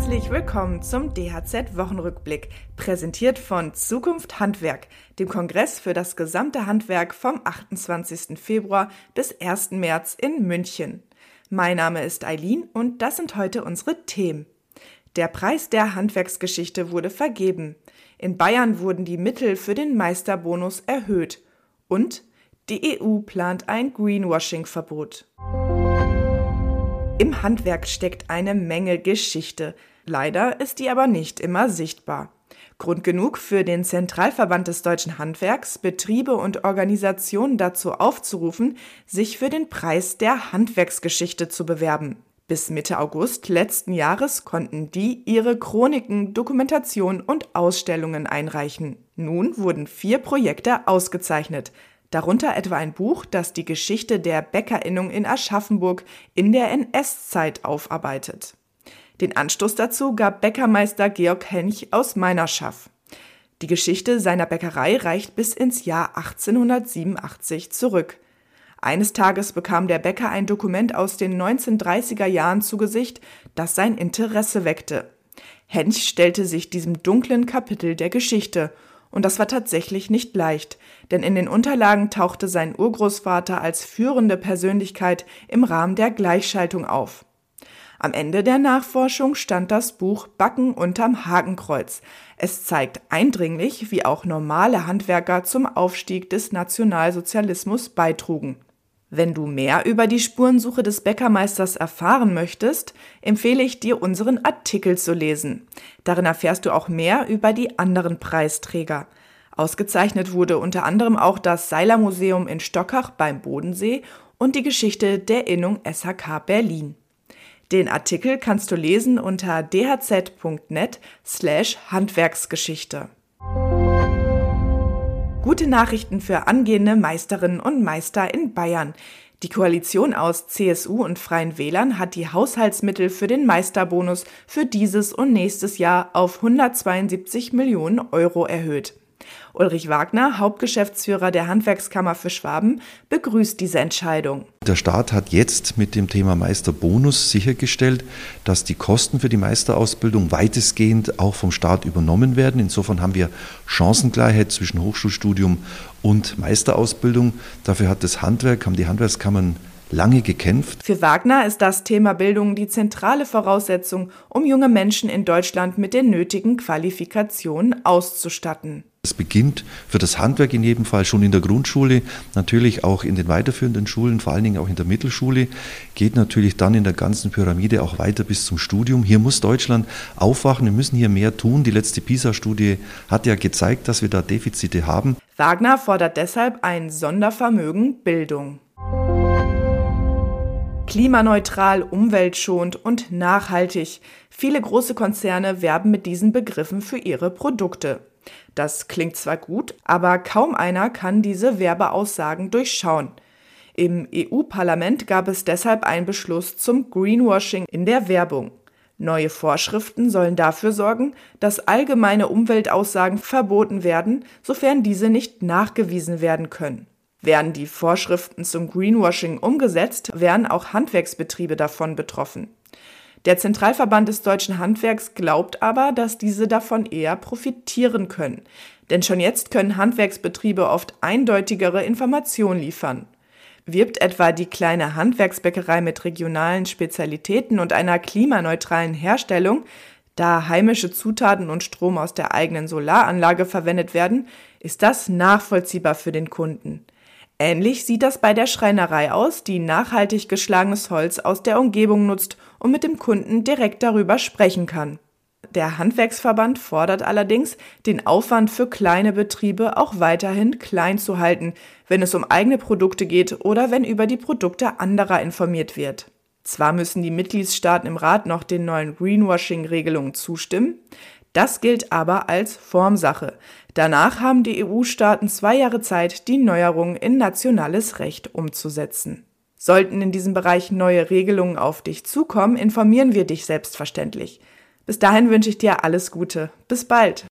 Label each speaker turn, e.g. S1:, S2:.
S1: Herzlich willkommen zum DHZ Wochenrückblick, präsentiert von Zukunft Handwerk, dem Kongress für das gesamte Handwerk vom 28. Februar bis 1. März in München. Mein Name ist Eileen und das sind heute unsere Themen. Der Preis der Handwerksgeschichte wurde vergeben. In Bayern wurden die Mittel für den Meisterbonus erhöht. Und die EU plant ein Greenwashing-Verbot. Im Handwerk steckt eine Menge Geschichte. Leider ist die aber nicht immer sichtbar. Grund genug für den Zentralverband des deutschen Handwerks, Betriebe und Organisationen dazu aufzurufen, sich für den Preis der Handwerksgeschichte zu bewerben. Bis Mitte August letzten Jahres konnten die ihre Chroniken, Dokumentation und Ausstellungen einreichen. Nun wurden vier Projekte ausgezeichnet, darunter etwa ein Buch, das die Geschichte der Bäckerinnung in Aschaffenburg in der NS-Zeit aufarbeitet. Den Anstoß dazu gab Bäckermeister Georg Hench aus Meinerschaff. Die Geschichte seiner Bäckerei reicht bis ins Jahr 1887 zurück. Eines Tages bekam der Bäcker ein Dokument aus den 1930er Jahren zu Gesicht, das sein Interesse weckte. Hench stellte sich diesem dunklen Kapitel der Geschichte und das war tatsächlich nicht leicht, denn in den Unterlagen tauchte sein Urgroßvater als führende Persönlichkeit im Rahmen der Gleichschaltung auf. Am Ende der Nachforschung stand das Buch Backen unterm Hakenkreuz. Es zeigt eindringlich, wie auch normale Handwerker zum Aufstieg des Nationalsozialismus beitrugen. Wenn du mehr über die Spurensuche des Bäckermeisters erfahren möchtest, empfehle ich dir unseren Artikel zu lesen. Darin erfährst du auch mehr über die anderen Preisträger. Ausgezeichnet wurde unter anderem auch das Seiler Museum in Stockach beim Bodensee und die Geschichte der Innung SHK Berlin. Den Artikel kannst du lesen unter dhz.net slash Handwerksgeschichte. Gute Nachrichten für angehende Meisterinnen und Meister in Bayern. Die Koalition aus CSU und Freien Wählern hat die Haushaltsmittel für den Meisterbonus für dieses und nächstes Jahr auf 172 Millionen Euro erhöht. Ulrich Wagner, Hauptgeschäftsführer der Handwerkskammer für Schwaben, begrüßt diese Entscheidung.
S2: Der Staat hat jetzt mit dem Thema Meisterbonus sichergestellt, dass die Kosten für die Meisterausbildung weitestgehend auch vom Staat übernommen werden. Insofern haben wir Chancengleichheit zwischen Hochschulstudium und Meisterausbildung. Dafür hat das Handwerk, haben die Handwerkskammern lange gekämpft.
S1: Für Wagner ist das Thema Bildung die zentrale Voraussetzung, um junge Menschen in Deutschland mit den nötigen Qualifikationen auszustatten.
S2: Es beginnt für das Handwerk in jedem Fall schon in der Grundschule, natürlich auch in den weiterführenden Schulen, vor allen Dingen auch in der Mittelschule, geht natürlich dann in der ganzen Pyramide auch weiter bis zum Studium. Hier muss Deutschland aufwachen, wir müssen hier mehr tun. Die letzte PISA-Studie hat ja gezeigt, dass wir da Defizite haben.
S1: Wagner fordert deshalb ein Sondervermögen Bildung. Klimaneutral, umweltschonend und nachhaltig. Viele große Konzerne werben mit diesen Begriffen für ihre Produkte. Das klingt zwar gut, aber kaum einer kann diese Werbeaussagen durchschauen. Im EU-Parlament gab es deshalb einen Beschluss zum Greenwashing in der Werbung. Neue Vorschriften sollen dafür sorgen, dass allgemeine Umweltaussagen verboten werden, sofern diese nicht nachgewiesen werden können. Werden die Vorschriften zum Greenwashing umgesetzt, wären auch Handwerksbetriebe davon betroffen. Der Zentralverband des deutschen Handwerks glaubt aber, dass diese davon eher profitieren können. Denn schon jetzt können Handwerksbetriebe oft eindeutigere Informationen liefern. Wirbt etwa die kleine Handwerksbäckerei mit regionalen Spezialitäten und einer klimaneutralen Herstellung, da heimische Zutaten und Strom aus der eigenen Solaranlage verwendet werden, ist das nachvollziehbar für den Kunden. Ähnlich sieht das bei der Schreinerei aus, die nachhaltig geschlagenes Holz aus der Umgebung nutzt und mit dem Kunden direkt darüber sprechen kann. Der Handwerksverband fordert allerdings, den Aufwand für kleine Betriebe auch weiterhin klein zu halten, wenn es um eigene Produkte geht oder wenn über die Produkte anderer informiert wird. Zwar müssen die Mitgliedstaaten im Rat noch den neuen Greenwashing-Regelungen zustimmen, das gilt aber als Formsache. Danach haben die EU-Staaten zwei Jahre Zeit, die Neuerungen in nationales Recht umzusetzen. Sollten in diesem Bereich neue Regelungen auf dich zukommen, informieren wir dich selbstverständlich. Bis dahin wünsche ich dir alles Gute. Bis bald.